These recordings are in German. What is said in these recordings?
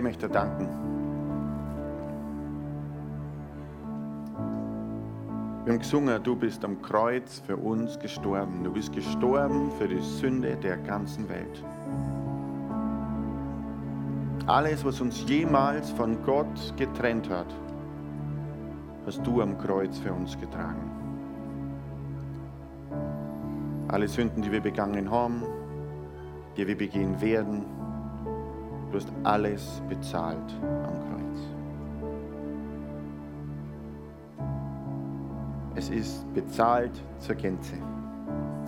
Herr, möchte danken. Wir haben gesungen, du bist am Kreuz für uns gestorben. Du bist gestorben für die Sünde der ganzen Welt. Alles, was uns jemals von Gott getrennt hat, hast du am Kreuz für uns getragen. Alle Sünden, die wir begangen haben, die wir begehen werden, Du hast alles bezahlt am Kreuz. Es ist bezahlt zur Gänze.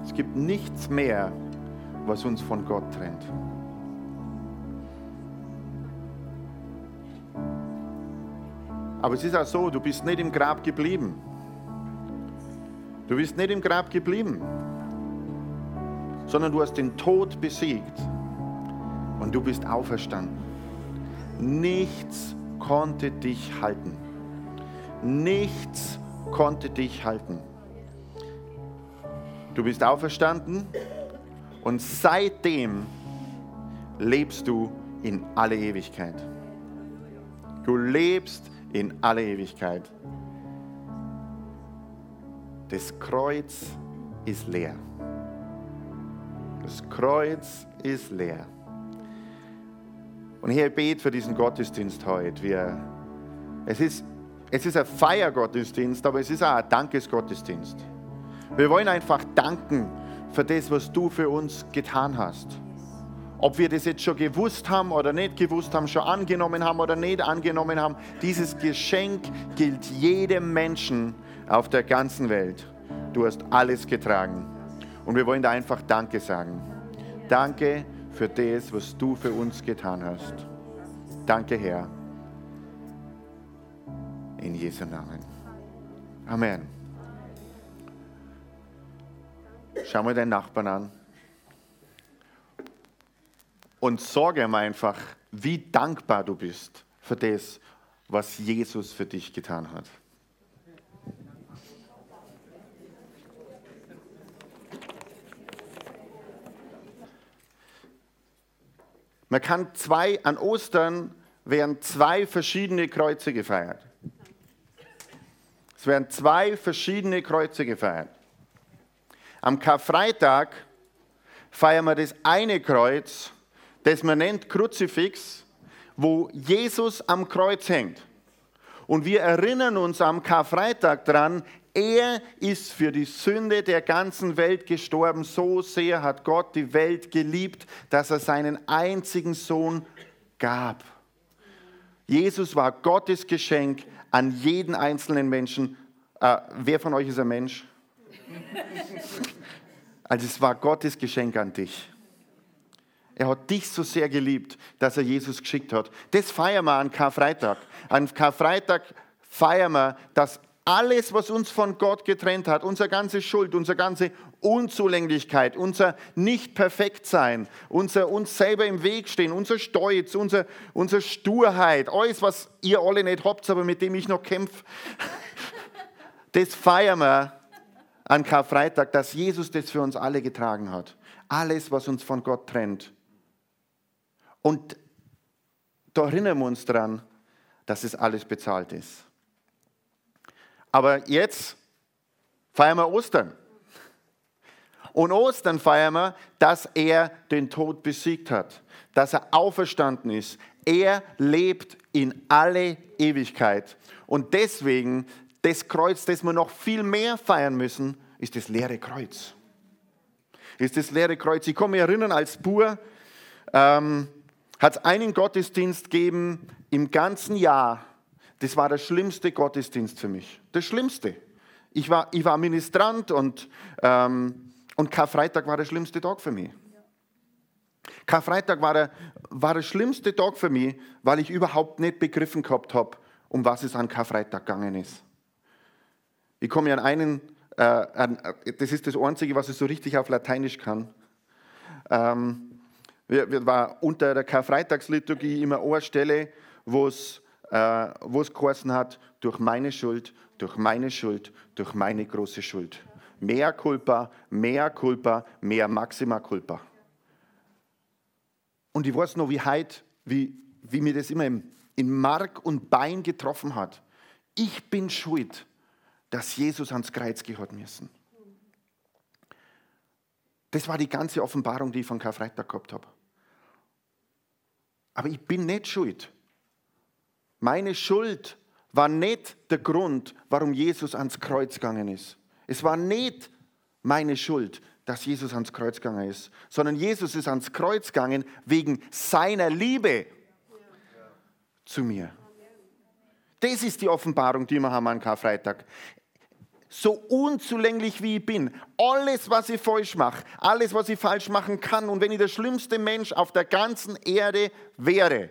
Es gibt nichts mehr, was uns von Gott trennt. Aber es ist auch so, du bist nicht im Grab geblieben. Du bist nicht im Grab geblieben, sondern du hast den Tod besiegt du bist auferstanden. Nichts konnte dich halten. Nichts konnte dich halten. Du bist auferstanden und seitdem lebst du in alle Ewigkeit. Du lebst in alle Ewigkeit. Das Kreuz ist leer. Das Kreuz ist leer. Und Herr, ich bete für diesen Gottesdienst heute. Wir, es, ist, es ist ein Feiergottesdienst, aber es ist auch ein Dankesgottesdienst. Wir wollen einfach danken für das, was du für uns getan hast. Ob wir das jetzt schon gewusst haben oder nicht gewusst haben, schon angenommen haben oder nicht angenommen haben, dieses Geschenk gilt jedem Menschen auf der ganzen Welt. Du hast alles getragen. Und wir wollen da einfach Danke sagen. Danke für das, was du für uns getan hast. Danke, Herr. In Jesu Namen. Amen. Schau mal deinen Nachbarn an und sorge ihm einfach, wie dankbar du bist für das, was Jesus für dich getan hat. Man kann zwei, an Ostern werden zwei verschiedene Kreuze gefeiert. Es werden zwei verschiedene Kreuze gefeiert. Am Karfreitag feiern wir das eine Kreuz, das man nennt Kruzifix, wo Jesus am Kreuz hängt. Und wir erinnern uns am Karfreitag daran, er ist für die Sünde der ganzen Welt gestorben. So sehr hat Gott die Welt geliebt, dass er seinen einzigen Sohn gab. Jesus war Gottes Geschenk an jeden einzelnen Menschen. Äh, wer von euch ist ein Mensch? Also es war Gottes Geschenk an dich. Er hat dich so sehr geliebt, dass er Jesus geschickt hat. Das feiern wir an Karfreitag. An Karfreitag feiern wir, dass alles, was uns von Gott getrennt hat, unsere ganze Schuld, unsere ganze Unzulänglichkeit, unser Nicht-Perfekt-Sein, unser uns selber im Weg stehen, unser Stolz, unser, unsere Sturheit, alles, was ihr alle nicht habt, aber mit dem ich noch kämpfe, das feiern wir an Karfreitag, dass Jesus das für uns alle getragen hat. Alles, was uns von Gott trennt. Und da erinnern wir uns daran, dass es alles bezahlt ist. Aber jetzt feiern wir Ostern. Und Ostern feiern wir, dass er den Tod besiegt hat, dass er auferstanden ist. Er lebt in alle Ewigkeit. Und deswegen, das Kreuz, das wir noch viel mehr feiern müssen, ist das leere Kreuz. Ist das leere Kreuz. Ich kann mich erinnern, als Bur ähm, hat es einen Gottesdienst gegeben im ganzen Jahr, das war der schlimmste Gottesdienst für mich. Das Schlimmste. Ich war, ich war Ministrant und, ähm, und Karfreitag war der schlimmste Tag für mich. Karfreitag war der, war der schlimmste Tag für mich, weil ich überhaupt nicht begriffen gehabt habe, um was es an Karfreitag gegangen ist. Ich komme an einen, äh, an, das ist das Einzige, was ich so richtig auf Lateinisch kann. Ähm, wir, war unter der Karfreitagsliturgie immer eine Stelle, wo es äh, geheißen hat, durch meine Schuld, durch meine Schuld, durch meine große Schuld. Mehr Culpa, mehr Culpa, mehr Maxima Culpa. Und ich weiß noch, wie heute, wie, wie mir das immer im, in Mark und Bein getroffen hat. Ich bin schuld, dass Jesus ans Kreuz gehört müssen. Das war die ganze Offenbarung, die ich von Karfreitag gehabt habe. Aber ich bin nicht schuld. Meine Schuld war nicht der Grund, warum Jesus ans Kreuz gegangen ist. Es war nicht meine Schuld, dass Jesus ans Kreuz gegangen ist, sondern Jesus ist ans Kreuz gegangen wegen seiner Liebe zu mir. Das ist die Offenbarung, die wir haben an Karfreitag. So unzulänglich wie ich bin, alles, was ich falsch mache, alles, was ich falsch machen kann, und wenn ich der schlimmste Mensch auf der ganzen Erde wäre,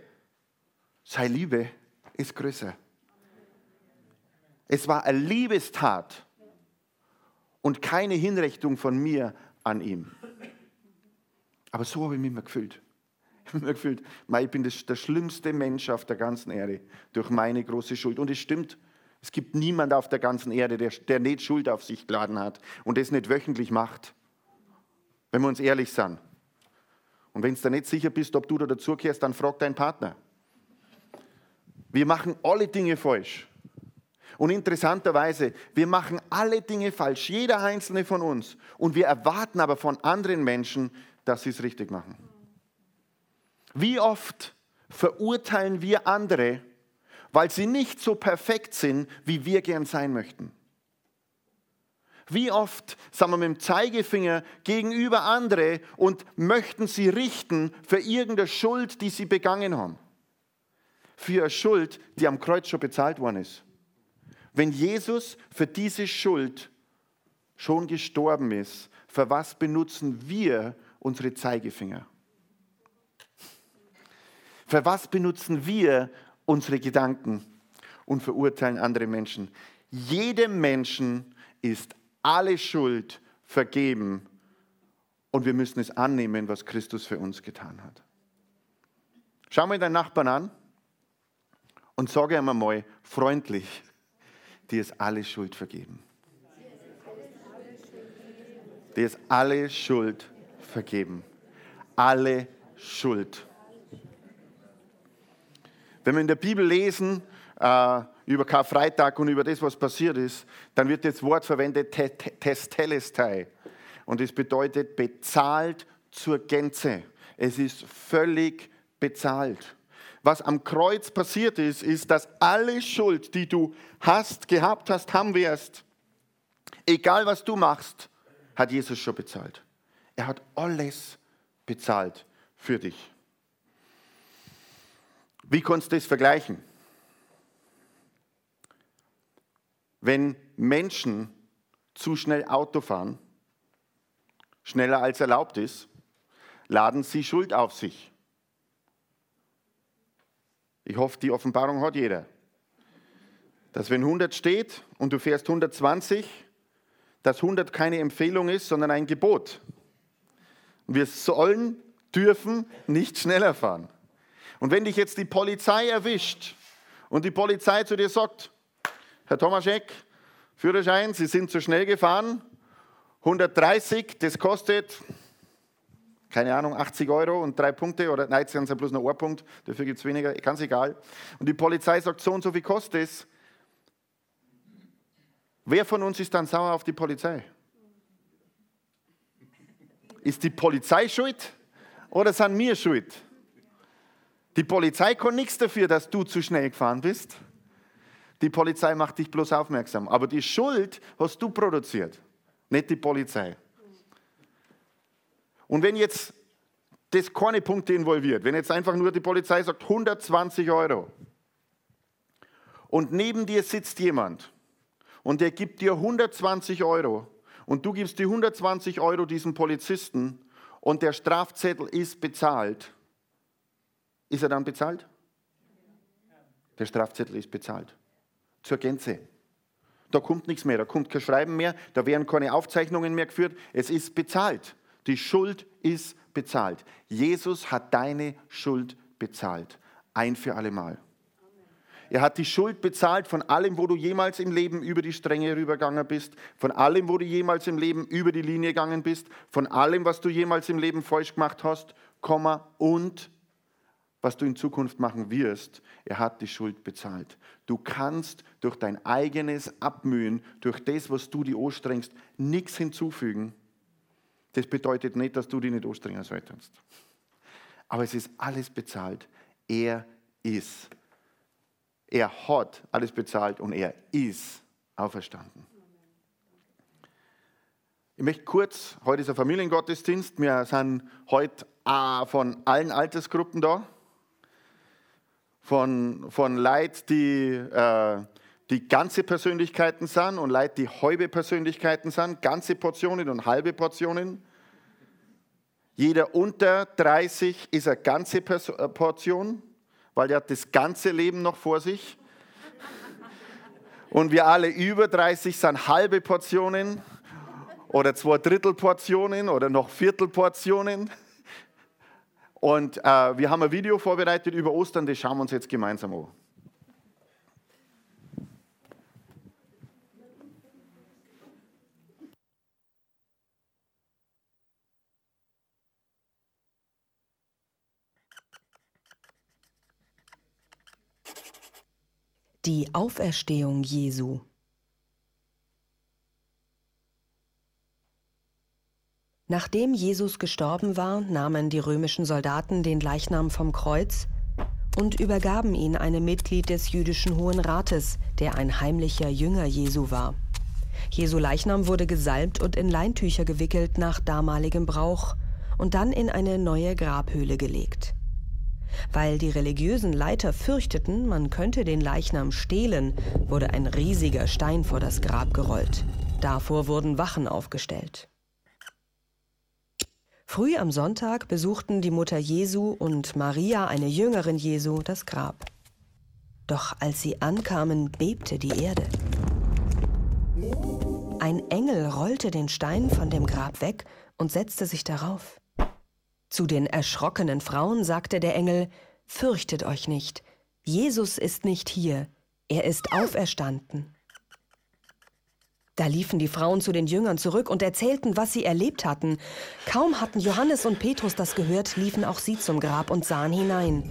sei Liebe ist größer. Es war eine Liebestat und keine Hinrichtung von mir an ihm. Aber so habe ich mich immer gefühlt. Ich habe mir gefühlt, ich bin der schlimmste Mensch auf der ganzen Erde durch meine große Schuld. Und es stimmt, es gibt niemanden auf der ganzen Erde, der, der nicht Schuld auf sich geladen hat und das nicht wöchentlich macht. Wenn wir uns ehrlich sind. Und wenn du da nicht sicher bist, ob du da dazugehörst, dann frag deinen Partner. Wir machen alle Dinge falsch. Und interessanterweise, wir machen alle Dinge falsch, jeder einzelne von uns. Und wir erwarten aber von anderen Menschen, dass sie es richtig machen. Wie oft verurteilen wir andere, weil sie nicht so perfekt sind, wie wir gern sein möchten? Wie oft sind wir mit dem Zeigefinger gegenüber andere und möchten sie richten für irgendeine Schuld, die sie begangen haben? Für eine Schuld, die am Kreuz schon bezahlt worden ist. Wenn Jesus für diese Schuld schon gestorben ist, für was benutzen wir unsere Zeigefinger? Für was benutzen wir unsere Gedanken und verurteilen andere Menschen? Jedem Menschen ist alle Schuld vergeben und wir müssen es annehmen, was Christus für uns getan hat. Schau mal deinen Nachbarn an und sage ihm einmal freundlich, dir ist alle Schuld vergeben. Dir ist alle Schuld vergeben. Alle Schuld. Wenn wir in der Bibel lesen äh, über Karfreitag und über das, was passiert ist, dann wird das Wort verwendet, Testelestai. Und es bedeutet bezahlt zur Gänze. Es ist völlig bezahlt was am Kreuz passiert ist, ist, dass alle Schuld, die du hast, gehabt hast, haben wirst, egal was du machst, hat Jesus schon bezahlt. Er hat alles bezahlt für dich. Wie kannst du das vergleichen? Wenn Menschen zu schnell Auto fahren, schneller als erlaubt ist, laden sie Schuld auf sich. Ich hoffe, die Offenbarung hat jeder. Dass wenn 100 steht und du fährst 120, dass 100 keine Empfehlung ist, sondern ein Gebot. wir sollen, dürfen nicht schneller fahren. Und wenn dich jetzt die Polizei erwischt und die Polizei zu dir sagt, Herr Tomaschek, Führerschein, Sie sind zu schnell gefahren, 130, das kostet keine Ahnung, 80 Euro und drei Punkte oder nein, jetzt es ja bloß noch ein Punkt, dafür gibt es weniger, ganz egal. Und die Polizei sagt, so und so viel kostet es. Wer von uns ist dann sauer auf die Polizei? Ist die Polizei schuld oder sind wir schuld? Die Polizei kann nichts dafür, dass du zu schnell gefahren bist. Die Polizei macht dich bloß aufmerksam. Aber die Schuld hast du produziert, nicht die Polizei. Und wenn jetzt das keine Punkte involviert, wenn jetzt einfach nur die Polizei sagt 120 Euro und neben dir sitzt jemand und der gibt dir 120 Euro und du gibst die 120 Euro diesem Polizisten und der Strafzettel ist bezahlt, ist er dann bezahlt? Der Strafzettel ist bezahlt. Zur Gänze. Da kommt nichts mehr, da kommt kein Schreiben mehr, da werden keine Aufzeichnungen mehr geführt. Es ist bezahlt. Die Schuld ist bezahlt. Jesus hat deine Schuld bezahlt. Ein für alle Mal. Er hat die Schuld bezahlt von allem, wo du jemals im Leben über die Stränge rübergegangen bist, von allem, wo du jemals im Leben über die Linie gegangen bist, von allem, was du jemals im Leben falsch gemacht hast, Komma, und was du in Zukunft machen wirst. Er hat die Schuld bezahlt. Du kannst durch dein eigenes Abmühen, durch das, was du dir anstrengst, nichts hinzufügen. Das bedeutet nicht, dass du dich nicht anstrengen solltest. Aber es ist alles bezahlt. Er ist er hat alles bezahlt und er ist auferstanden. Ich möchte kurz, heute ist ein Familiengottesdienst, wir sind heute von allen Altersgruppen da, von, von Leuten, die, äh, die ganze Persönlichkeiten sind und Leute, die halbe Persönlichkeiten sind, ganze Portionen und halbe Portionen. Jeder unter 30 ist eine ganze äh, Portion weil er hat das ganze Leben noch vor sich. Und wir alle über 30 sind halbe Portionen oder zwei Drittel Portionen oder noch Viertel Portionen. Und äh, wir haben ein Video vorbereitet über Ostern, das schauen wir uns jetzt gemeinsam an. Die Auferstehung Jesu. Nachdem Jesus gestorben war, nahmen die römischen Soldaten den Leichnam vom Kreuz und übergaben ihn einem Mitglied des jüdischen Hohen Rates, der ein heimlicher Jünger Jesu war. Jesu Leichnam wurde gesalbt und in Leintücher gewickelt nach damaligem Brauch und dann in eine neue Grabhöhle gelegt. Weil die religiösen Leiter fürchteten, man könnte den Leichnam stehlen, wurde ein riesiger Stein vor das Grab gerollt. Davor wurden Wachen aufgestellt. Früh am Sonntag besuchten die Mutter Jesu und Maria, eine Jüngerin Jesu, das Grab. Doch als sie ankamen, bebte die Erde. Ein Engel rollte den Stein von dem Grab weg und setzte sich darauf. Zu den erschrockenen Frauen sagte der Engel, Fürchtet euch nicht, Jesus ist nicht hier, er ist auferstanden. Da liefen die Frauen zu den Jüngern zurück und erzählten, was sie erlebt hatten. Kaum hatten Johannes und Petrus das gehört, liefen auch sie zum Grab und sahen hinein.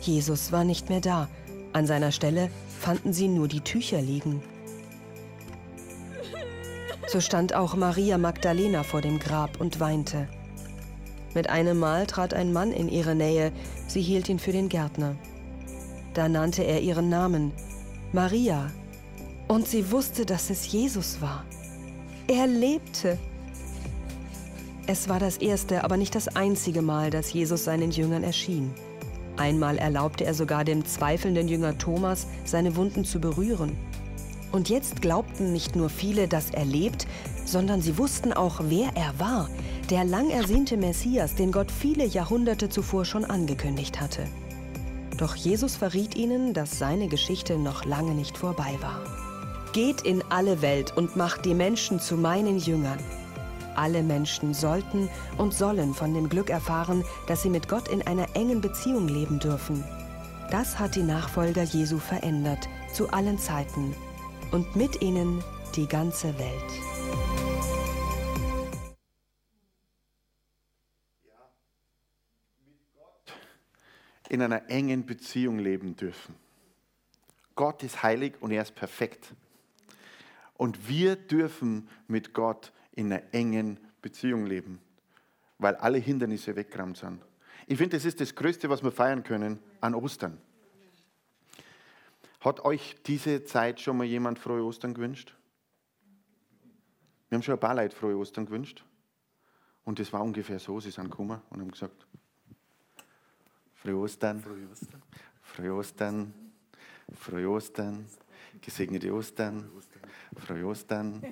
Jesus war nicht mehr da. An seiner Stelle fanden sie nur die Tücher liegen. So stand auch Maria Magdalena vor dem Grab und weinte. Mit einem Mal trat ein Mann in ihre Nähe, sie hielt ihn für den Gärtner. Da nannte er ihren Namen, Maria, und sie wusste, dass es Jesus war. Er lebte. Es war das erste, aber nicht das einzige Mal, dass Jesus seinen Jüngern erschien. Einmal erlaubte er sogar dem zweifelnden Jünger Thomas, seine Wunden zu berühren. Und jetzt glaubten nicht nur viele, dass er lebt, sondern sie wussten auch, wer er war, der lang ersehnte Messias, den Gott viele Jahrhunderte zuvor schon angekündigt hatte. Doch Jesus verriet ihnen, dass seine Geschichte noch lange nicht vorbei war. Geht in alle Welt und macht die Menschen zu meinen Jüngern. Alle Menschen sollten und sollen von dem Glück erfahren, dass sie mit Gott in einer engen Beziehung leben dürfen. Das hat die Nachfolger Jesu verändert, zu allen Zeiten. Und mit ihnen die ganze Welt. in einer engen Beziehung leben dürfen. Gott ist heilig und er ist perfekt. Und wir dürfen mit Gott in einer engen Beziehung leben, weil alle Hindernisse weggerammt sind. Ich finde, das ist das Größte, was wir feiern können an Ostern. Hat euch diese Zeit schon mal jemand frohe Ostern gewünscht? Wir haben schon ein paar Leute frohe Ostern gewünscht. Und das war ungefähr so, sie sind gekommen und haben gesagt, Frohe Ostern. Frohe Ostern. Frohe Ostern. Frohe Ostern. Gesegnete Ostern. Frohe Ostern.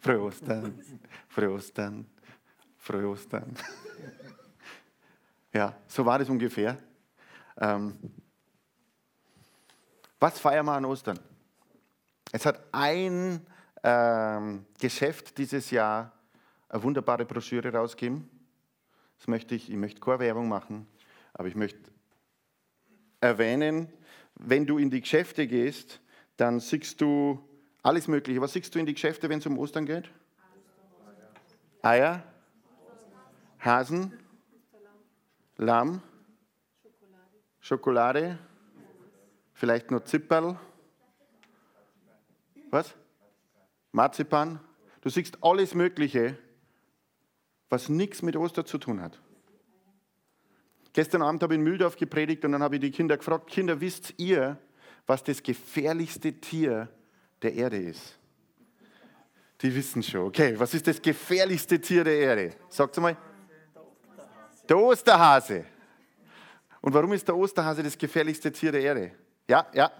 Frohe Ostern. Frohe Ostern. Frohe Ostern. ja, so war das ungefähr. Ähm, was feiern wir an Ostern? Es hat ein ähm, Geschäft dieses Jahr eine wunderbare Broschüre rausgegeben. Das möchte ich, ich möchte keine Werbung machen, aber ich möchte erwähnen, wenn du in die Geschäfte gehst, dann siehst du alles Mögliche. Was siehst du in die Geschäfte, wenn es um Ostern geht? Eier, Hasen, Lamm, Schokolade, vielleicht nur Zipperl. Was? Marzipan. Du siehst alles Mögliche, was nichts mit Ostern zu tun hat. Gestern Abend habe ich in Mühldorf gepredigt und dann habe ich die Kinder gefragt, Kinder, wisst ihr, was das gefährlichste Tier der Erde ist? Die wissen schon. Okay, was ist das gefährlichste Tier der Erde? Sagt mal. Der Osterhase. Und warum ist der Osterhase das gefährlichste Tier der Erde? Ja, ja.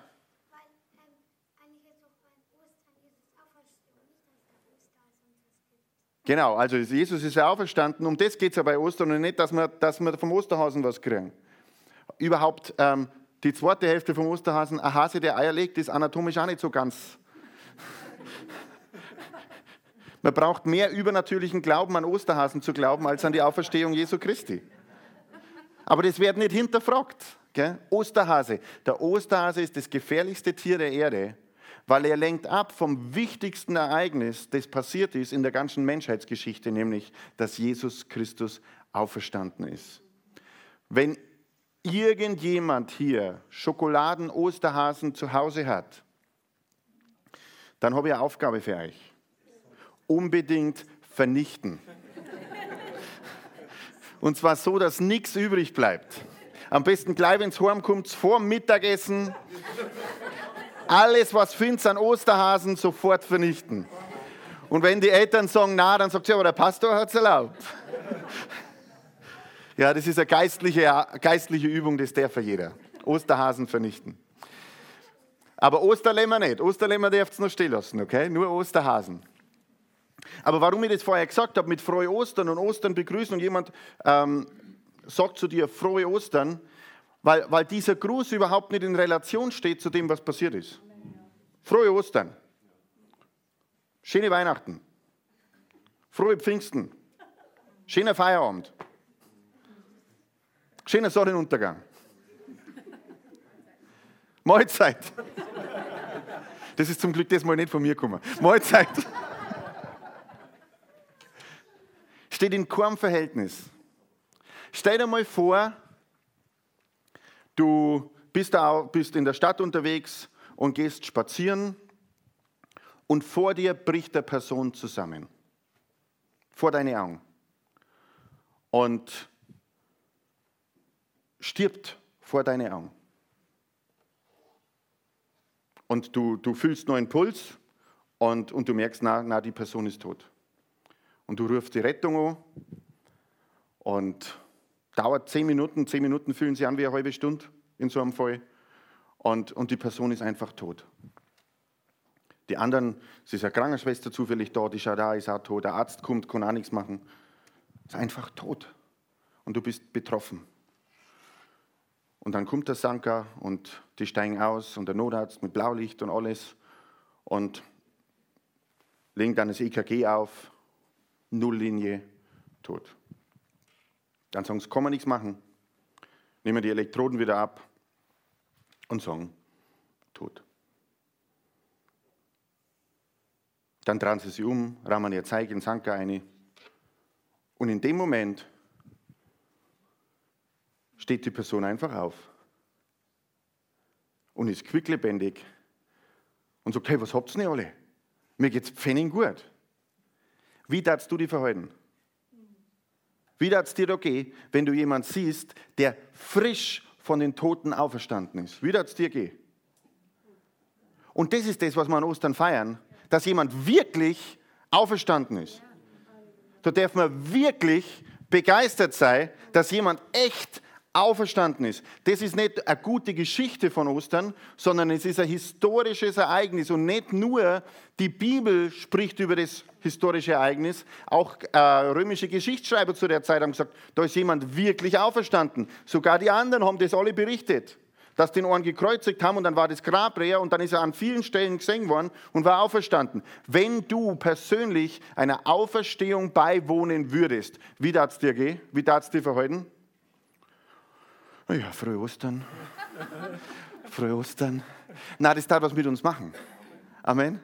Genau, also Jesus ist ja auferstanden. Um das geht es ja bei Ostern und nicht, dass wir, dass wir vom Osterhasen was kriegen. Überhaupt ähm, die zweite Hälfte vom Osterhasen, ein Hase, der Eier legt, ist anatomisch auch nicht so ganz. Man braucht mehr übernatürlichen Glauben an Osterhasen zu glauben, als an die Auferstehung Jesu Christi. Aber das wird nicht hinterfragt. Gell? Osterhase. Der Osterhase ist das gefährlichste Tier der Erde weil er lenkt ab vom wichtigsten Ereignis, das passiert ist in der ganzen Menschheitsgeschichte, nämlich, dass Jesus Christus auferstanden ist. Wenn irgendjemand hier Schokoladen-Osterhasen zu Hause hat, dann habe ich eine Aufgabe für euch. Unbedingt vernichten. Und zwar so, dass nichts übrig bleibt. Am besten gleich, wenn es heimkommt, vor Mittagessen alles, was findet an Osterhasen, sofort vernichten. Und wenn die Eltern sagen, na, dann sagt sie, aber der Pastor hat es erlaubt. Ja, das ist eine geistliche, geistliche Übung, das darf jeder. Osterhasen vernichten. Aber Osterlämmer nicht. Osterlämmer dürft ihr noch stehen lassen, okay? Nur Osterhasen. Aber warum ich das vorher gesagt habe, mit frohe Ostern und Ostern begrüßen und jemand ähm, sagt zu dir frohe Ostern, weil, weil dieser Gruß überhaupt nicht in Relation steht zu dem, was passiert ist. Frohe Ostern. Schöne Weihnachten. Frohe Pfingsten. Schöner Feierabend. Schöner Sonnenuntergang. Mahlzeit. Das ist zum Glück das Mal nicht von mir gekommen. Mahlzeit. Steht in keinem Verhältnis. Stell dir mal vor, Du bist, in der Stadt unterwegs und gehst spazieren und vor dir bricht der Person zusammen. Vor deine Augen. Und stirbt vor deine Augen. Und du, du fühlst nur einen Puls und, und du merkst, na, na, die Person ist tot. Und du rufst die Rettung an und Dauert zehn Minuten, zehn Minuten fühlen sich an wie eine halbe Stunde in so einem Fall. Und, und die Person ist einfach tot. Die anderen, es ist eine Krankenschwester zufällig da, die schaut da, ist auch tot. Der Arzt kommt, kann auch nichts machen. Ist einfach tot. Und du bist betroffen. Und dann kommt der Sanka und die steigen aus und der Notarzt mit Blaulicht und alles und legen dann das EKG auf, Nulllinie, tot. Dann sagen sie, kann man nichts machen. Nehmen die Elektroden wieder ab und sagen, tot. Dann drehen sie sich um, rahmen ihr Zeig in Sanka ein. Und in dem Moment steht die Person einfach auf und ist quicklebendig und sagt, hey, was habt ihr denn alle? Mir geht's pfennig gut. Wie darfst du dich verhalten? Wie darf es dir da gehen, wenn du jemanden siehst, der frisch von den Toten auferstanden ist? Wie darf es dir gehen? Und das ist das, was wir an Ostern feiern, dass jemand wirklich auferstanden ist. Da darf man wirklich begeistert sein, dass jemand echt auferstanden ist. Das ist nicht eine gute Geschichte von Ostern, sondern es ist ein historisches Ereignis. Und nicht nur die Bibel spricht über das historische Ereignis, auch äh, römische Geschichtsschreiber zu der Zeit haben gesagt, da ist jemand wirklich auferstanden. Sogar die anderen haben das alle berichtet, dass den Ohren gekreuzigt haben und dann war das Grab leer und dann ist er an vielen Stellen gesehen worden und war auferstanden. Wenn du persönlich einer Auferstehung beiwohnen würdest, wie darf es dir gehen? Wie darf es dir verhalten? Ja, frohe Ostern. frohe Ostern. Na, das darf was mit uns machen. Amen.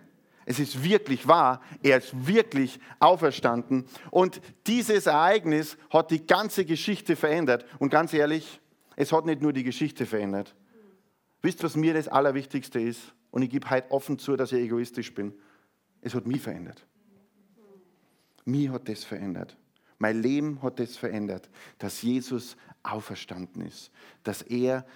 Es ist wirklich wahr, er ist wirklich auferstanden. Und dieses Ereignis hat die ganze Geschichte verändert. Und ganz ehrlich, es hat nicht nur die Geschichte verändert. Wisst ihr, was mir das Allerwichtigste ist? Und ich gebe heute offen zu, dass ich egoistisch bin. Es hat mich verändert. Mir hat das verändert. Mein Leben hat das verändert, dass Jesus auferstanden ist, dass er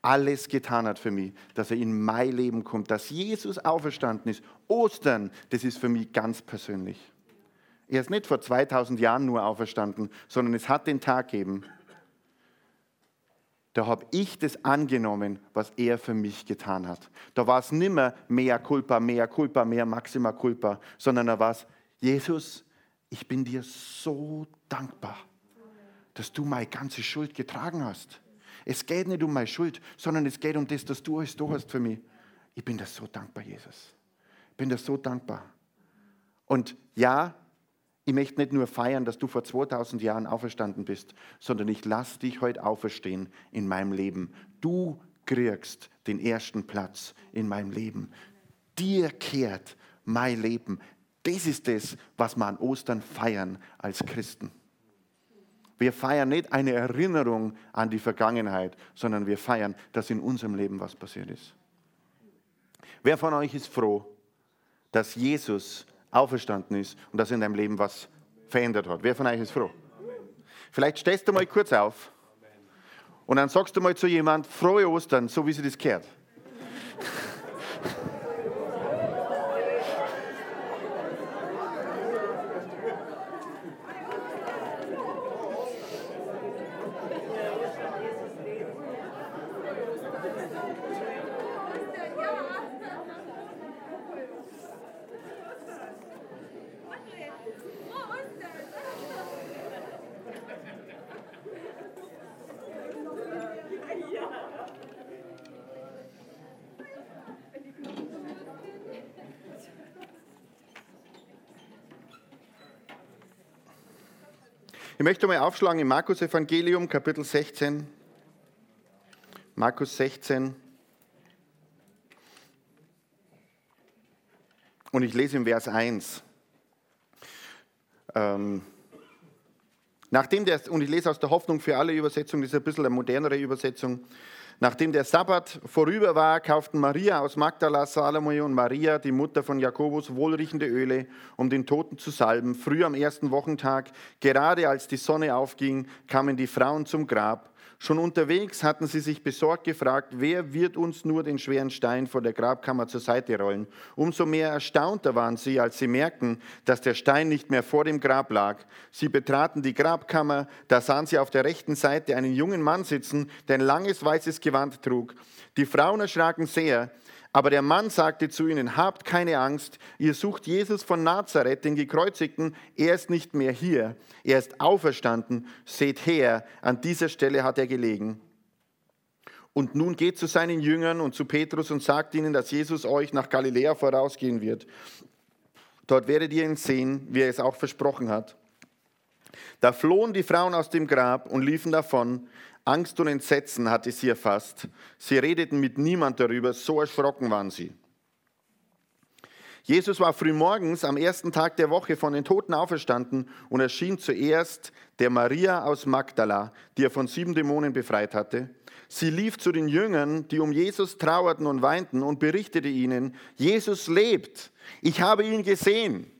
alles getan hat für mich, dass er in mein Leben kommt, dass Jesus auferstanden ist. Ostern, das ist für mich ganz persönlich. Er ist nicht vor 2000 Jahren nur auferstanden, sondern es hat den Tag gegeben, da habe ich das angenommen, was er für mich getan hat. Da war es nicht mehr mehr culpa, mehr culpa, mehr maxima culpa, sondern da war es, Jesus, ich bin dir so dankbar dass du meine ganze Schuld getragen hast. Es geht nicht um meine Schuld, sondern es geht um das, dass du alles da hast für mich. Ich bin dir so dankbar, Jesus. Ich bin dir so dankbar. Und ja, ich möchte nicht nur feiern, dass du vor 2000 Jahren auferstanden bist, sondern ich lasse dich heute auferstehen in meinem Leben. Du kriegst den ersten Platz in meinem Leben. Dir kehrt mein Leben. Das ist das, was wir an Ostern feiern als Christen. Wir feiern nicht eine Erinnerung an die Vergangenheit, sondern wir feiern, dass in unserem Leben was passiert ist. Wer von euch ist froh, dass Jesus auferstanden ist und dass in deinem Leben was verändert hat? Wer von euch ist froh? Vielleicht stehst du mal kurz auf und dann sagst du mal zu jemand frohe Ostern, so wie sie das kehrt. Ich möchte mal aufschlagen im Markus Evangelium, Kapitel 16. Markus 16. Und ich lese im Vers 1. Ähm, nachdem der, und ich lese aus der Hoffnung für alle Übersetzung, das ist ein bisschen eine modernere Übersetzung. Nachdem der Sabbat vorüber war, kauften Maria aus Magdala, Salome und Maria, die Mutter von Jakobus, wohlriechende Öle, um den Toten zu salben. Früh am ersten Wochentag, gerade als die Sonne aufging, kamen die Frauen zum Grab. Schon unterwegs hatten sie sich besorgt gefragt, wer wird uns nur den schweren Stein vor der Grabkammer zur Seite rollen? Umso mehr erstaunter waren sie, als sie merkten, dass der Stein nicht mehr vor dem Grab lag. Sie betraten die Grabkammer, da sahen sie auf der rechten Seite einen jungen Mann sitzen, der ein langes weißes Gewand trug. Die Frauen erschraken sehr. Aber der Mann sagte zu ihnen, habt keine Angst, ihr sucht Jesus von Nazareth, den gekreuzigten, er ist nicht mehr hier, er ist auferstanden, seht her, an dieser Stelle hat er gelegen. Und nun geht zu seinen Jüngern und zu Petrus und sagt ihnen, dass Jesus euch nach Galiläa vorausgehen wird. Dort werdet ihr ihn sehen, wie er es auch versprochen hat. Da flohen die Frauen aus dem Grab und liefen davon. Angst und Entsetzen hatte sie erfasst. Sie redeten mit niemand darüber, so erschrocken waren sie. Jesus war frühmorgens am ersten Tag der Woche von den Toten auferstanden und erschien zuerst der Maria aus Magdala, die er von sieben Dämonen befreit hatte. Sie lief zu den Jüngern, die um Jesus trauerten und weinten, und berichtete ihnen, Jesus lebt, ich habe ihn gesehen.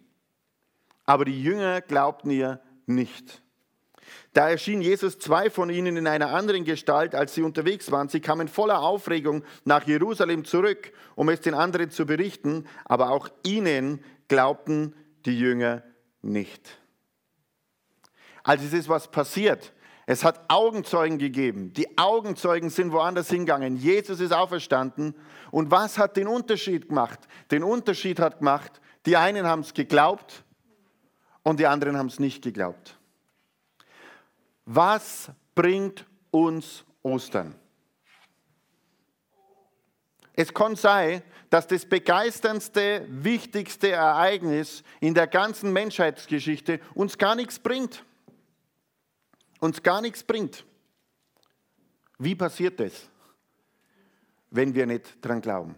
Aber die Jünger glaubten ihr nicht. Da erschien Jesus zwei von ihnen in einer anderen Gestalt, als sie unterwegs waren. Sie kamen voller Aufregung nach Jerusalem zurück, um es den anderen zu berichten, aber auch ihnen glaubten die Jünger nicht. Also es ist was passiert. Es hat Augenzeugen gegeben. Die Augenzeugen sind woanders hingegangen. Jesus ist auferstanden. Und was hat den Unterschied gemacht? Den Unterschied hat gemacht, die einen haben es geglaubt und die anderen haben es nicht geglaubt. Was bringt uns Ostern? Es kann sein, dass das begeisterndste, wichtigste Ereignis in der ganzen Menschheitsgeschichte uns gar nichts bringt. Uns gar nichts bringt. Wie passiert das, wenn wir nicht dran glauben?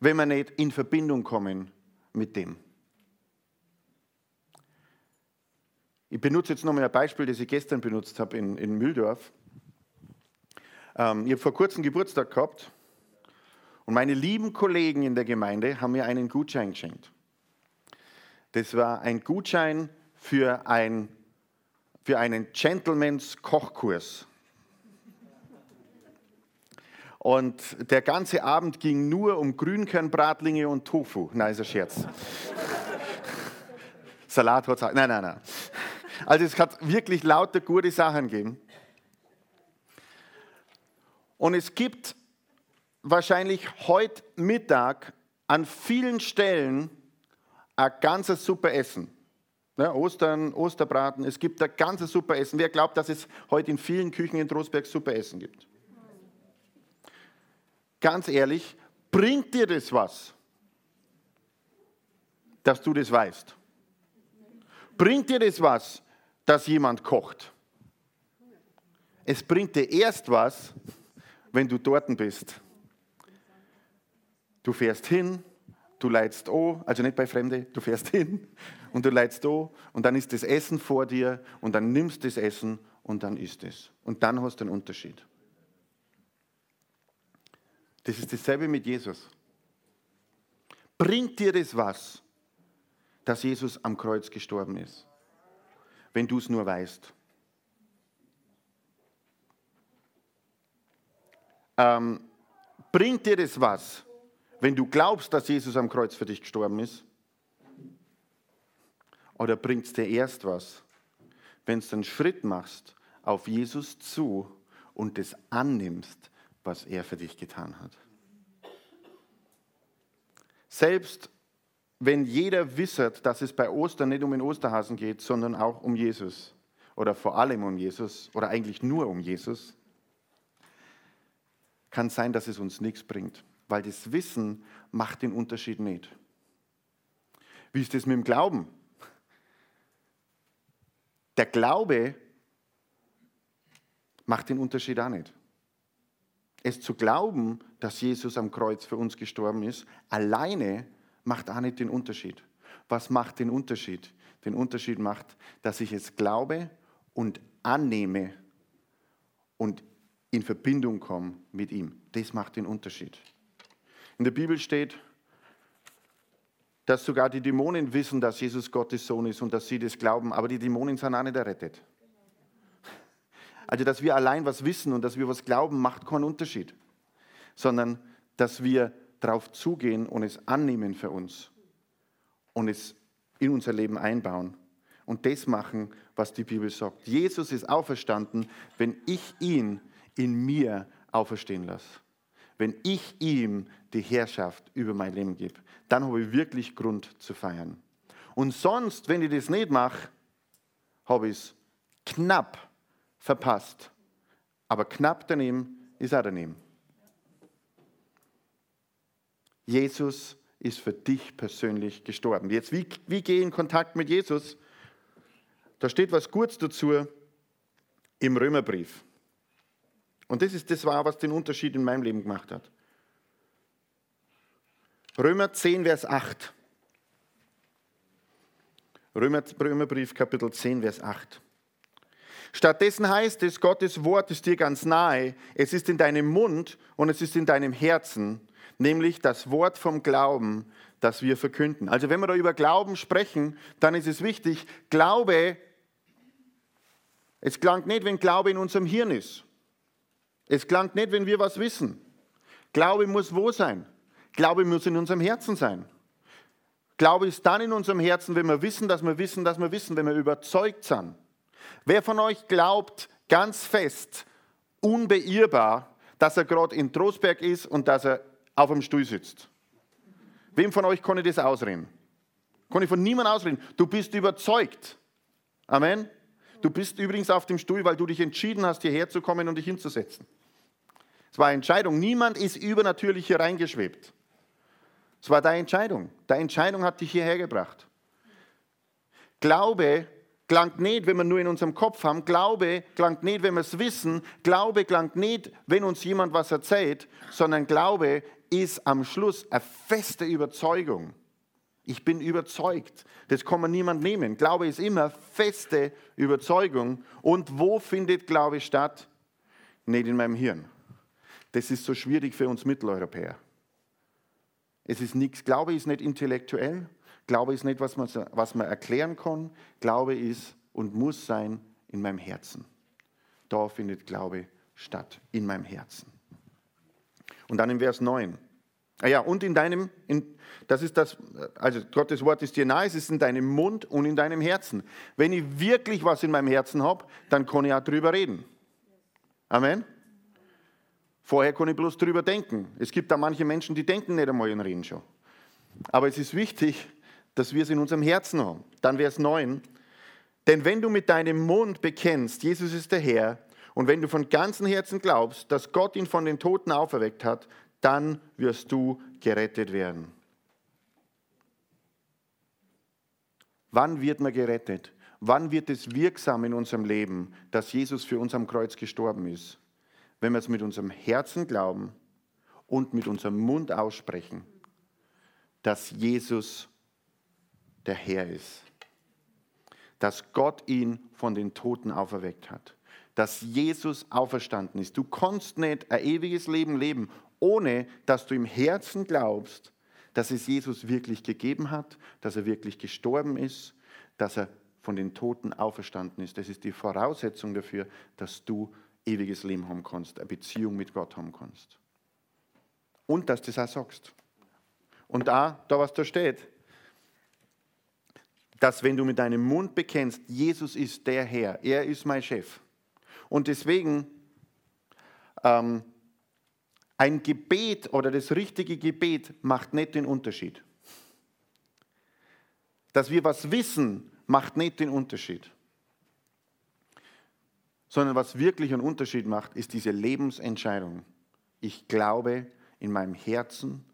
Wenn wir nicht in Verbindung kommen mit dem? Ich benutze jetzt nochmal ein Beispiel, das ich gestern benutzt habe in, in Mühldorf. Ähm, ich habe vor kurzem Geburtstag gehabt und meine lieben Kollegen in der Gemeinde haben mir einen Gutschein geschenkt. Das war ein Gutschein für, ein, für einen Gentleman's Kochkurs. Und der ganze Abend ging nur um Grünkernbratlinge und Tofu. Nein, ist ein Scherz. Salat hat es Nein, nein, nein. Also es hat wirklich lauter gute Sachen gegeben. Und es gibt wahrscheinlich heute Mittag an vielen Stellen ein ganzes super Essen. Ja, Ostern, Osterbraten, es gibt ein ganzes super Essen. Wer glaubt, dass es heute in vielen Küchen in Trostberg super Essen gibt? Ganz ehrlich, bringt dir das was, dass du das weißt? Bringt dir das was, dass jemand kocht. Es bringt dir erst was, wenn du dort bist. Du fährst hin, du leitst an, also nicht bei Fremde, du fährst hin und du leitst an und dann ist das Essen vor dir und dann nimmst du das Essen und dann isst es. Und dann hast du einen Unterschied. Das ist dasselbe mit Jesus. Bringt dir das was, dass Jesus am Kreuz gestorben ist? Wenn du es nur weißt. Ähm, bringt dir das was, wenn du glaubst, dass Jesus am Kreuz für dich gestorben ist? Oder bringt es dir erst was, wenn du einen Schritt machst auf Jesus zu und das annimmst, was er für dich getan hat? Selbst wenn jeder wisset, dass es bei Ostern nicht um den Osterhasen geht, sondern auch um Jesus oder vor allem um Jesus oder eigentlich nur um Jesus, kann sein, dass es uns nichts bringt, weil das Wissen macht den Unterschied nicht. Wie ist das mit dem Glauben? Der Glaube macht den Unterschied auch nicht. Es zu glauben, dass Jesus am Kreuz für uns gestorben ist, alleine macht auch nicht den Unterschied. Was macht den Unterschied? Den Unterschied macht, dass ich es glaube und annehme und in Verbindung komme mit ihm. Das macht den Unterschied. In der Bibel steht, dass sogar die Dämonen wissen, dass Jesus Gottes Sohn ist und dass sie das glauben, aber die Dämonen sind auch nicht errettet. Also, dass wir allein was wissen und dass wir was glauben, macht keinen Unterschied, sondern dass wir darauf zugehen und es annehmen für uns und es in unser Leben einbauen und das machen, was die Bibel sagt. Jesus ist auferstanden, wenn ich ihn in mir auferstehen lasse. Wenn ich ihm die Herrschaft über mein Leben gebe, dann habe ich wirklich Grund zu feiern. Und sonst, wenn ich das nicht mache, habe ich es knapp verpasst. Aber knapp daneben ist auch daneben. Jesus ist für dich persönlich gestorben. Jetzt, wie, wie gehe ich in Kontakt mit Jesus? Da steht was kurz dazu im Römerbrief. Und das, ist, das war, was den Unterschied in meinem Leben gemacht hat. Römer 10, Vers 8. Römer, Römerbrief, Kapitel 10, Vers 8. Stattdessen heißt es, Gottes Wort ist dir ganz nahe, es ist in deinem Mund und es ist in deinem Herzen nämlich das Wort vom Glauben, das wir verkünden. Also wenn wir da über Glauben sprechen, dann ist es wichtig, Glaube, es klangt nicht, wenn Glaube in unserem Hirn ist. Es klangt nicht, wenn wir was wissen. Glaube muss wo sein? Glaube muss in unserem Herzen sein. Glaube ist dann in unserem Herzen, wenn wir wissen, dass wir wissen, dass wir wissen, wenn wir überzeugt sind. Wer von euch glaubt ganz fest, unbeirrbar, dass er gerade in Trostberg ist und dass er auf dem Stuhl sitzt? Wem von euch kann ich das ausreden? Kann ich von niemandem ausreden. Du bist überzeugt. Amen. Du bist übrigens auf dem Stuhl, weil du dich entschieden hast, hierher zu kommen und dich hinzusetzen. Es war eine Entscheidung. Niemand ist übernatürlich hier reingeschwebt. Es war deine Entscheidung. Deine Entscheidung hat dich hierher gebracht. Glaube klangt nicht, wenn wir nur in unserem Kopf haben. Glaube klangt nicht, wenn wir es wissen. Glaube klangt nicht, wenn uns jemand was erzählt, sondern Glaube ist am Schluss eine feste Überzeugung. Ich bin überzeugt. Das kann man niemand nehmen. Glaube ist immer feste Überzeugung. Und wo findet Glaube statt? Nicht in meinem Hirn. Das ist so schwierig für uns Mitteleuropäer. Es ist nichts. Glaube ist nicht intellektuell. Glaube ist nicht, was man, was man erklären kann. Glaube ist und muss sein in meinem Herzen. Da findet Glaube statt, in meinem Herzen. Und dann im Vers 9. Ah ja, und in deinem, in, das ist das, also Gottes Wort ist dir nahe, es ist in deinem Mund und in deinem Herzen. Wenn ich wirklich was in meinem Herzen habe, dann kann ich auch drüber reden. Amen. Vorher kann ich bloß drüber denken. Es gibt da manche Menschen, die denken nicht einmal und reden schon. Aber es ist wichtig, dass wir es in unserem Herzen haben. Dann Vers 9. Denn wenn du mit deinem Mund bekennst, Jesus ist der Herr, und wenn du von ganzem Herzen glaubst, dass Gott ihn von den Toten auferweckt hat, dann wirst du gerettet werden. Wann wird man gerettet? Wann wird es wirksam in unserem Leben, dass Jesus für uns am Kreuz gestorben ist? Wenn wir es mit unserem Herzen glauben und mit unserem Mund aussprechen, dass Jesus der Herr ist. Dass Gott ihn von den Toten auferweckt hat. Dass Jesus auferstanden ist. Du kannst nicht ein ewiges Leben leben, ohne dass du im Herzen glaubst, dass es Jesus wirklich gegeben hat, dass er wirklich gestorben ist, dass er von den Toten auferstanden ist. Das ist die Voraussetzung dafür, dass du ewiges Leben haben kannst, eine Beziehung mit Gott haben kannst. Und dass du das auch sagst. Und da, da was da steht, dass wenn du mit deinem Mund bekennst, Jesus ist der Herr, er ist mein Chef. Und deswegen ähm, ein Gebet oder das richtige Gebet macht nicht den Unterschied. Dass wir was wissen, macht nicht den Unterschied. Sondern was wirklich einen Unterschied macht, ist diese Lebensentscheidung. Ich glaube in meinem Herzen,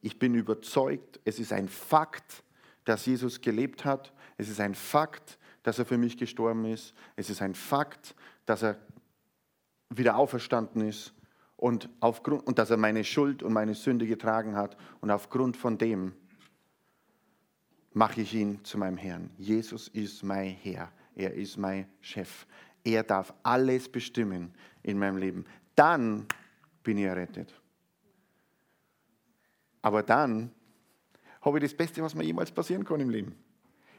ich bin überzeugt, es ist ein Fakt, dass Jesus gelebt hat. Es ist ein Fakt, dass er für mich gestorben ist. Es ist ein Fakt, dass er wieder auferstanden ist und, aufgrund, und dass er meine Schuld und meine Sünde getragen hat. Und aufgrund von dem mache ich ihn zu meinem Herrn. Jesus ist mein Herr. Er ist mein Chef. Er darf alles bestimmen in meinem Leben. Dann bin ich errettet. Aber dann habe ich das Beste, was mir jemals passieren kann im Leben.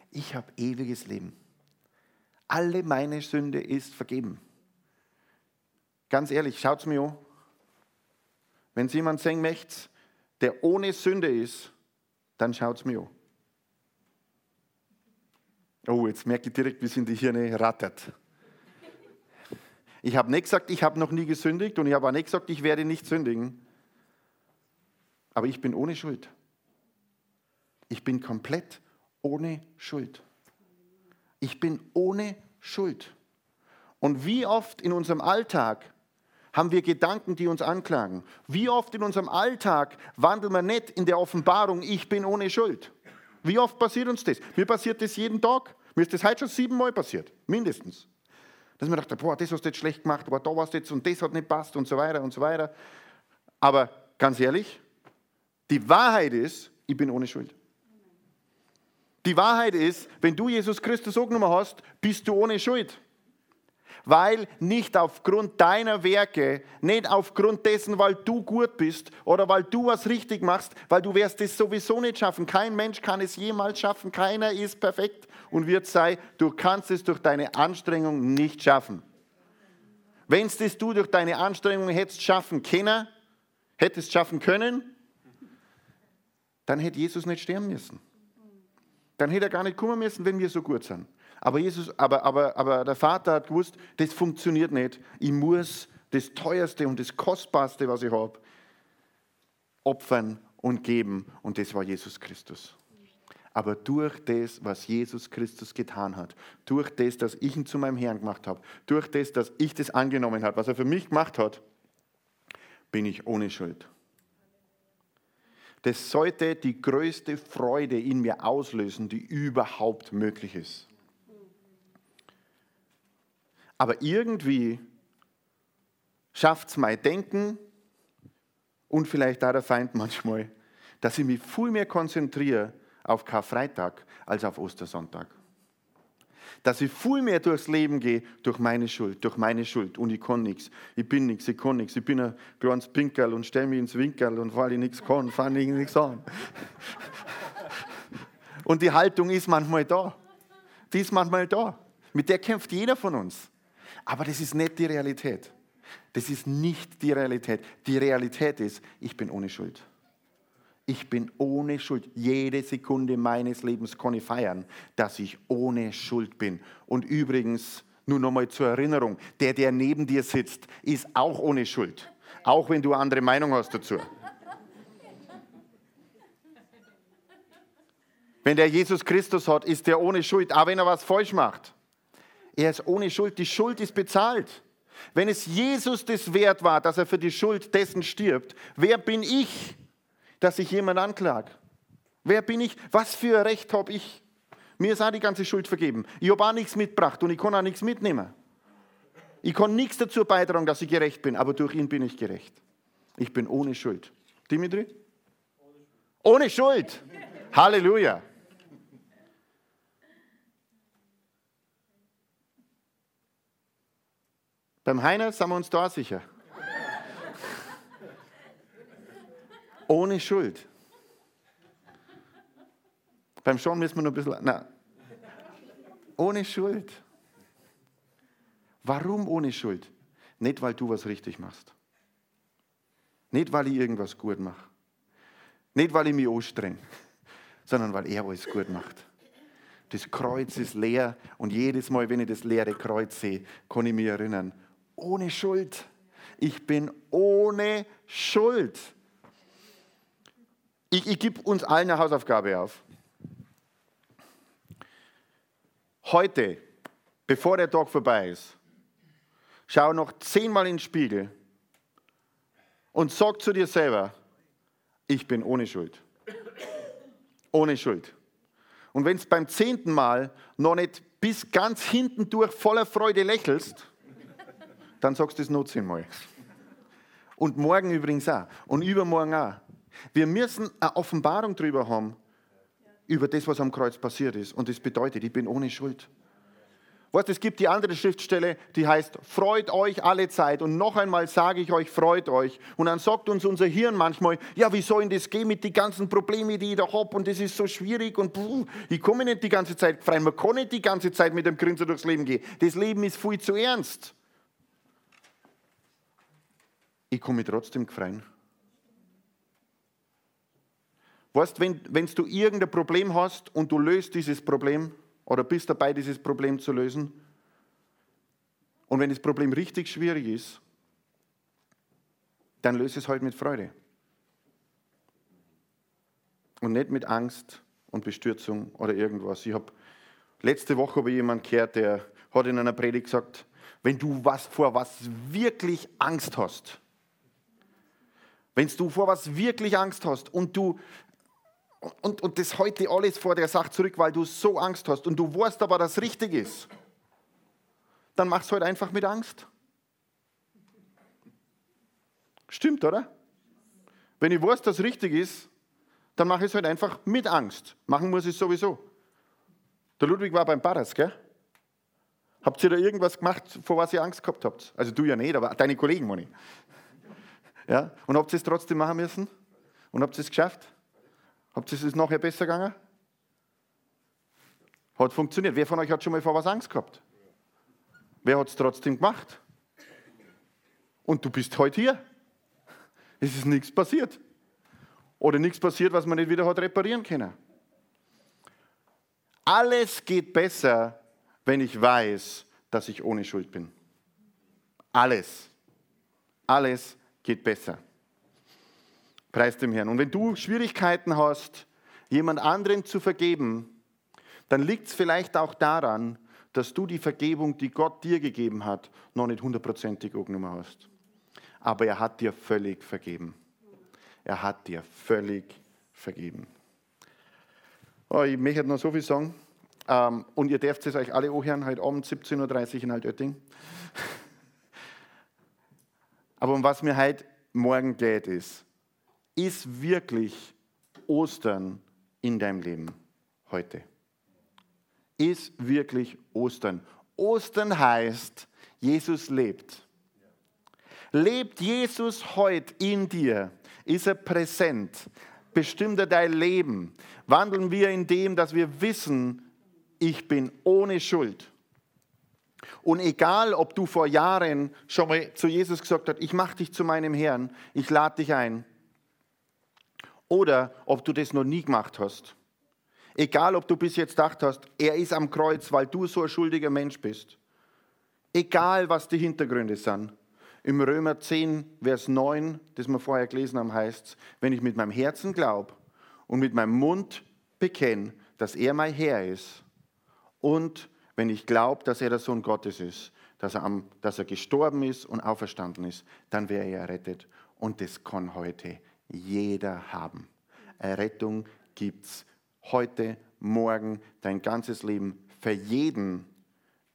Ich habe ewiges Leben. Alle meine Sünde ist vergeben. Ganz ehrlich, schaut es mir an. Wenn jemand sehen möchte, der ohne Sünde ist, dann schaut es mir an. Oh, jetzt merke ich direkt, wie es in die Hirne rattert. Ich habe nicht gesagt, ich habe noch nie gesündigt und ich habe auch nicht gesagt, ich werde nicht sündigen. Aber ich bin ohne Schuld. Ich bin komplett ohne Schuld. Ich bin ohne Schuld. Und wie oft in unserem Alltag haben wir Gedanken, die uns anklagen? Wie oft in unserem Alltag wandeln wir nicht in der Offenbarung, ich bin ohne Schuld? Wie oft passiert uns das? Mir passiert das jeden Tag. Mir ist das heute schon siebenmal passiert, mindestens. Dass mir dachte, boah, das hast du jetzt schlecht gemacht, boah, da warst du jetzt und das hat nicht passt und so weiter und so weiter. Aber ganz ehrlich, die Wahrheit ist, ich bin ohne Schuld. Die Wahrheit ist, wenn du Jesus Christus angenommen hast, bist du ohne Schuld weil nicht aufgrund deiner Werke, nicht aufgrund dessen, weil du gut bist oder weil du was richtig machst, weil du wirst es sowieso nicht schaffen. Kein Mensch kann es jemals schaffen, keiner ist perfekt und wird sei, du kannst es durch deine Anstrengung nicht schaffen. Wenn es du durch deine Anstrengung hättest schaffen können, hättest schaffen können, dann hätte Jesus nicht sterben müssen. Dann hätte er gar nicht kommen müssen, wenn wir so gut sind. Aber, Jesus, aber, aber, aber der Vater hat gewusst, das funktioniert nicht. Ich muss das Teuerste und das Kostbarste, was ich habe, opfern und geben. Und das war Jesus Christus. Aber durch das, was Jesus Christus getan hat, durch das, dass ich ihn zu meinem Herrn gemacht habe, durch das, dass ich das angenommen habe, was er für mich gemacht hat, bin ich ohne Schuld. Das sollte die größte Freude in mir auslösen, die überhaupt möglich ist. Aber irgendwie schafft es mein Denken und vielleicht auch der Feind manchmal, dass ich mich viel mehr konzentriere auf Karfreitag als auf Ostersonntag. Dass ich viel mehr durchs Leben gehe, durch meine Schuld, durch meine Schuld. Und ich kann nichts. Ich bin nichts, ich kann nichts. Ich bin ein kleines Pinkerl und stelle mich ins Winkel und weil ich nichts kann, fange ich nichts an. Und die Haltung ist manchmal da. Die ist manchmal da. Mit der kämpft jeder von uns. Aber das ist nicht die Realität. Das ist nicht die Realität. Die Realität ist, ich bin ohne Schuld. Ich bin ohne Schuld. Jede Sekunde meines Lebens kann ich feiern, dass ich ohne Schuld bin. Und übrigens, nur nochmal zur Erinnerung, der, der neben dir sitzt, ist auch ohne Schuld. Auch wenn du eine andere Meinung hast dazu. Wenn der Jesus Christus hat, ist der ohne Schuld, auch wenn er was falsch macht. Er ist ohne Schuld. Die Schuld ist bezahlt. Wenn es Jesus das wert war, dass er für die Schuld dessen stirbt, wer bin ich, dass ich jemand anklage? Wer bin ich? Was für ein Recht habe ich? Mir ist auch die ganze Schuld vergeben. Ich habe auch nichts mitgebracht und ich kann auch nichts mitnehmen. Ich kann nichts dazu beitragen, dass ich gerecht bin, aber durch ihn bin ich gerecht. Ich bin ohne Schuld. Dimitri? Ohne Schuld. Halleluja. Beim Heiner sind wir uns da sicher. Ohne Schuld. Beim Sean müssen wir noch ein bisschen. Na, ohne Schuld. Warum ohne Schuld? Nicht, weil du was richtig machst. Nicht, weil ich irgendwas gut mache. Nicht, weil ich mich anstrenge, sondern weil er alles gut macht. Das Kreuz ist leer und jedes Mal, wenn ich das leere Kreuz sehe, kann ich mich erinnern, ohne Schuld. Ich bin ohne Schuld. Ich, ich gebe uns allen eine Hausaufgabe auf. Heute, bevor der Tag vorbei ist, schau noch zehnmal in den Spiegel und sag zu dir selber, ich bin ohne Schuld. Ohne Schuld. Und wenn es beim zehnten Mal noch nicht bis ganz hinten durch voller Freude lächelst, dann sagst du das noch zehnmal. Und morgen übrigens auch. Und übermorgen auch. Wir müssen eine Offenbarung darüber haben, über das, was am Kreuz passiert ist. Und das bedeutet, ich bin ohne Schuld. Weißt, es gibt die andere Schriftstelle, die heißt, freut euch alle Zeit. Und noch einmal sage ich euch, freut euch. Und dann sagt uns unser Hirn manchmal, ja, wie soll denn das gehen mit den ganzen Problemen, die ich da habe? Und das ist so schwierig und puh, ich komme nicht die ganze Zeit frei. Man kann nicht die ganze Zeit mit dem Grinser durchs Leben gehen. Das Leben ist viel zu ernst ich komme trotzdem gefreien. Weißt, wenn, wenn du irgendein Problem hast und du löst dieses Problem oder bist dabei, dieses Problem zu lösen, und wenn das Problem richtig schwierig ist, dann löse es halt mit Freude. Und nicht mit Angst und Bestürzung oder irgendwas. Ich habe letzte Woche habe jemanden gehört, der hat in einer Predigt gesagt, wenn du was vor was wirklich Angst hast, wenn du vor was wirklich Angst hast und du und, und das heute alles vor der Sache zurück, weil du so Angst hast und du weißt aber, dass es richtig ist, dann machst du halt einfach mit Angst. Stimmt, oder? Wenn ich weiß, dass es richtig ist, dann mache ich es halt einfach mit Angst. Machen muss ich es sowieso. Der Ludwig war beim Paras, gell? Habt ihr da irgendwas gemacht, vor was ihr Angst gehabt habt? Also du ja nicht, aber deine Kollegen, Moni. Ja? Und habt ihr es trotzdem machen müssen? Und habt ihr es geschafft? Habt ihr es nachher besser gegangen? Hat funktioniert. Wer von euch hat schon mal vor was Angst gehabt? Wer hat es trotzdem gemacht? Und du bist heute hier. Es ist nichts passiert. Oder nichts passiert, was man nicht wieder hat reparieren können. Alles geht besser, wenn ich weiß, dass ich ohne Schuld bin. Alles, alles geht besser. Preis dem Herrn. Und wenn du Schwierigkeiten hast, jemand anderen zu vergeben, dann liegt es vielleicht auch daran, dass du die Vergebung, die Gott dir gegeben hat, noch nicht hundertprozentig angenommen hast. Aber er hat dir völlig vergeben. Er hat dir völlig vergeben. Oh, ich möchte noch so viel sagen. Ähm, und ihr dürft es euch alle anhören, heute Abend 17.30 Uhr in Altötting. Aber um was mir heute morgen geht, ist, ist wirklich Ostern in deinem Leben heute? Ist wirklich Ostern? Ostern heißt, Jesus lebt. Lebt Jesus heute in dir? Ist er präsent? Bestimmt er dein Leben? Wandeln wir in dem, dass wir wissen, ich bin ohne Schuld? Und egal, ob du vor Jahren schon mal zu Jesus gesagt hast, ich mache dich zu meinem Herrn, ich lade dich ein, oder ob du das noch nie gemacht hast, egal, ob du bis jetzt gedacht hast, er ist am Kreuz, weil du so ein schuldiger Mensch bist, egal, was die Hintergründe sind, im Römer 10, Vers 9, das wir vorher gelesen haben, heißt es, wenn ich mit meinem Herzen glaube und mit meinem Mund bekenne, dass er mein Herr ist und wenn ich glaube, dass er der Sohn Gottes ist, dass er, am, dass er gestorben ist und auferstanden ist, dann wäre er errettet. Und das kann heute jeder haben. Errettung gibt es heute, morgen, dein ganzes Leben für jeden,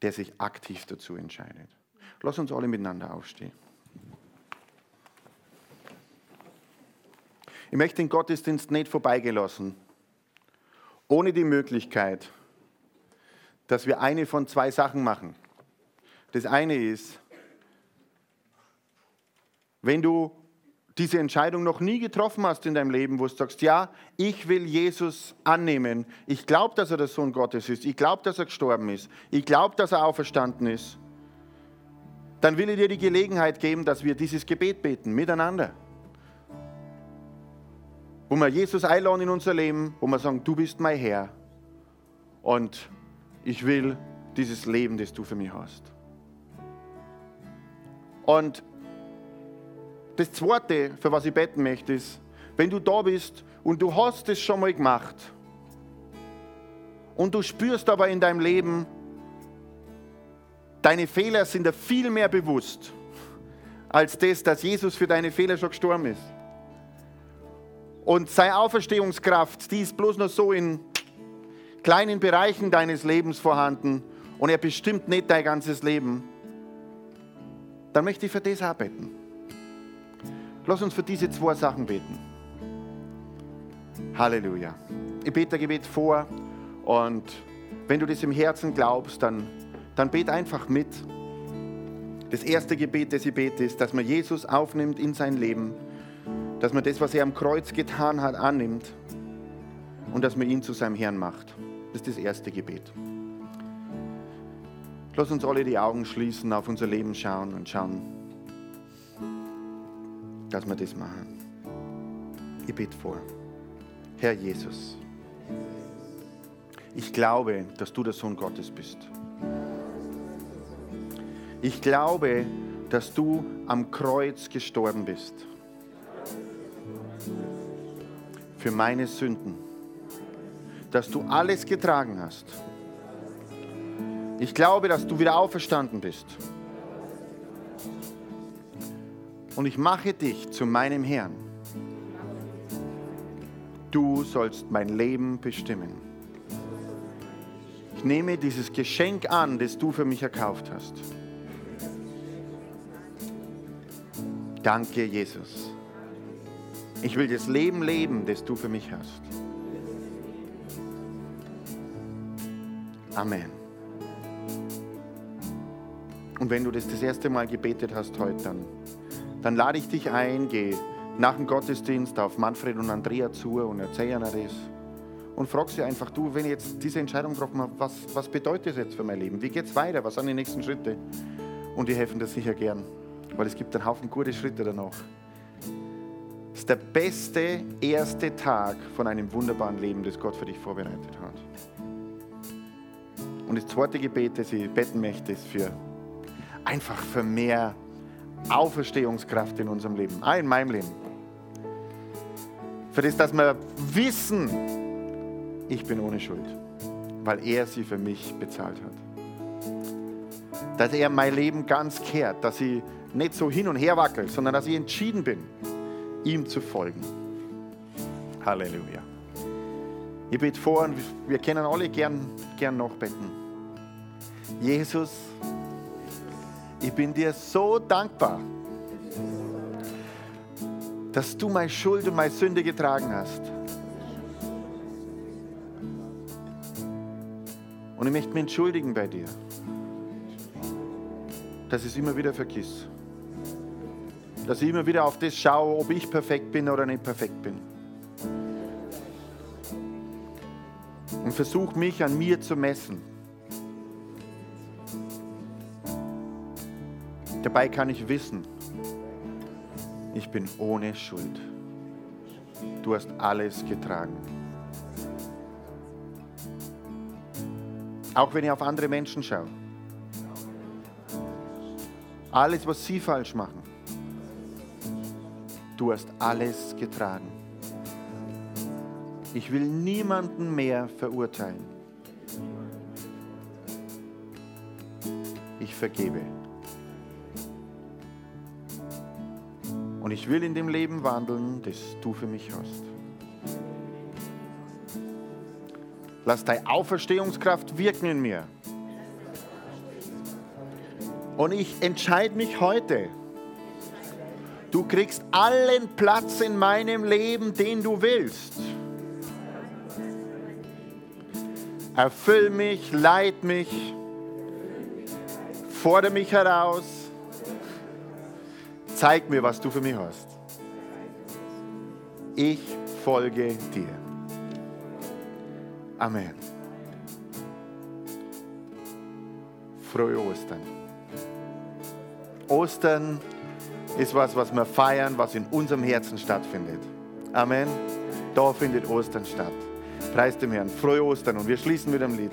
der sich aktiv dazu entscheidet. Lass uns alle miteinander aufstehen. Ich möchte den Gottesdienst nicht vorbeigelassen, ohne die Möglichkeit, dass wir eine von zwei Sachen machen. Das eine ist, wenn du diese Entscheidung noch nie getroffen hast in deinem Leben, wo du sagst, ja, ich will Jesus annehmen, ich glaube, dass er der Sohn Gottes ist, ich glaube, dass er gestorben ist, ich glaube, dass er auferstanden ist, dann will ich dir die Gelegenheit geben, dass wir dieses Gebet beten, miteinander. Wo wir Jesus einladen in unser Leben, wo wir sagen, du bist mein Herr. Und ich will dieses Leben, das du für mich hast. Und das Zweite, für was ich beten möchte, ist, wenn du da bist und du hast es schon mal gemacht und du spürst aber in deinem Leben, deine Fehler sind dir viel mehr bewusst als das, dass Jesus für deine Fehler schon gestorben ist. Und seine Auferstehungskraft, die ist bloß noch so in kleinen Bereichen deines Lebens vorhanden und er bestimmt nicht dein ganzes Leben, dann möchte ich für das auch beten. Lass uns für diese zwei Sachen beten. Halleluja. Ich bete ein Gebet vor und wenn du das im Herzen glaubst, dann, dann bet einfach mit. Das erste Gebet, das ich bete, ist, dass man Jesus aufnimmt in sein Leben, dass man das, was er am Kreuz getan hat, annimmt und dass man ihn zu seinem Herrn macht. Das ist das erste Gebet. Lass uns alle die Augen schließen, auf unser Leben schauen und schauen, dass wir das machen. Ich bete vor. Herr Jesus, ich glaube, dass du der Sohn Gottes bist. Ich glaube, dass du am Kreuz gestorben bist. Für meine Sünden dass du alles getragen hast. Ich glaube, dass du wieder auferstanden bist. Und ich mache dich zu meinem Herrn. Du sollst mein Leben bestimmen. Ich nehme dieses Geschenk an, das du für mich erkauft hast. Danke, Jesus. Ich will das Leben leben, das du für mich hast. Amen. Und wenn du das das erste Mal gebetet hast heute, dann, dann lade ich dich ein, geh nach dem Gottesdienst auf Manfred und Andrea zu und erzähl ihnen das. Und frag sie einfach, du, wenn ich jetzt diese Entscheidung getroffen habe, was, was bedeutet das jetzt für mein Leben? Wie geht es weiter? Was sind die nächsten Schritte? Und die helfen dir sicher gern, weil es gibt einen Haufen gute Schritte danach. Es ist der beste erste Tag von einem wunderbaren Leben, das Gott für dich vorbereitet hat. Und das zweite Gebet, das ich beten möchte, ist für einfach für mehr Auferstehungskraft in unserem Leben, auch in meinem Leben. Für das, dass wir wissen, ich bin ohne Schuld, weil er sie für mich bezahlt hat. Dass er mein Leben ganz kehrt, dass ich nicht so hin und her wackel, sondern dass ich entschieden bin, ihm zu folgen. Halleluja. Ich bete vor und wir können alle gern, gern noch beten. Jesus, ich bin dir so dankbar, dass du meine Schuld und meine Sünde getragen hast. Und ich möchte mich entschuldigen bei dir, dass ich es immer wieder vergiss. Dass ich immer wieder auf das schaue, ob ich perfekt bin oder nicht perfekt bin. Und versuche mich an mir zu messen. Dabei kann ich wissen, ich bin ohne Schuld. Du hast alles getragen. Auch wenn ich auf andere Menschen schaue. Alles, was sie falsch machen. Du hast alles getragen. Ich will niemanden mehr verurteilen. Ich vergebe. Und ich will in dem Leben wandeln, das du für mich hast. Lass deine Auferstehungskraft wirken in mir. Und ich entscheide mich heute. Du kriegst allen Platz in meinem Leben, den du willst. Erfüll mich, leit mich, fordere mich heraus Zeig mir, was du für mich hast. Ich folge dir. Amen. Frohe Ostern. Ostern ist was, was wir feiern, was in unserem Herzen stattfindet. Amen. Da findet Ostern statt. Preis dem Herrn. Frohe Ostern und wir schließen mit einem Lied.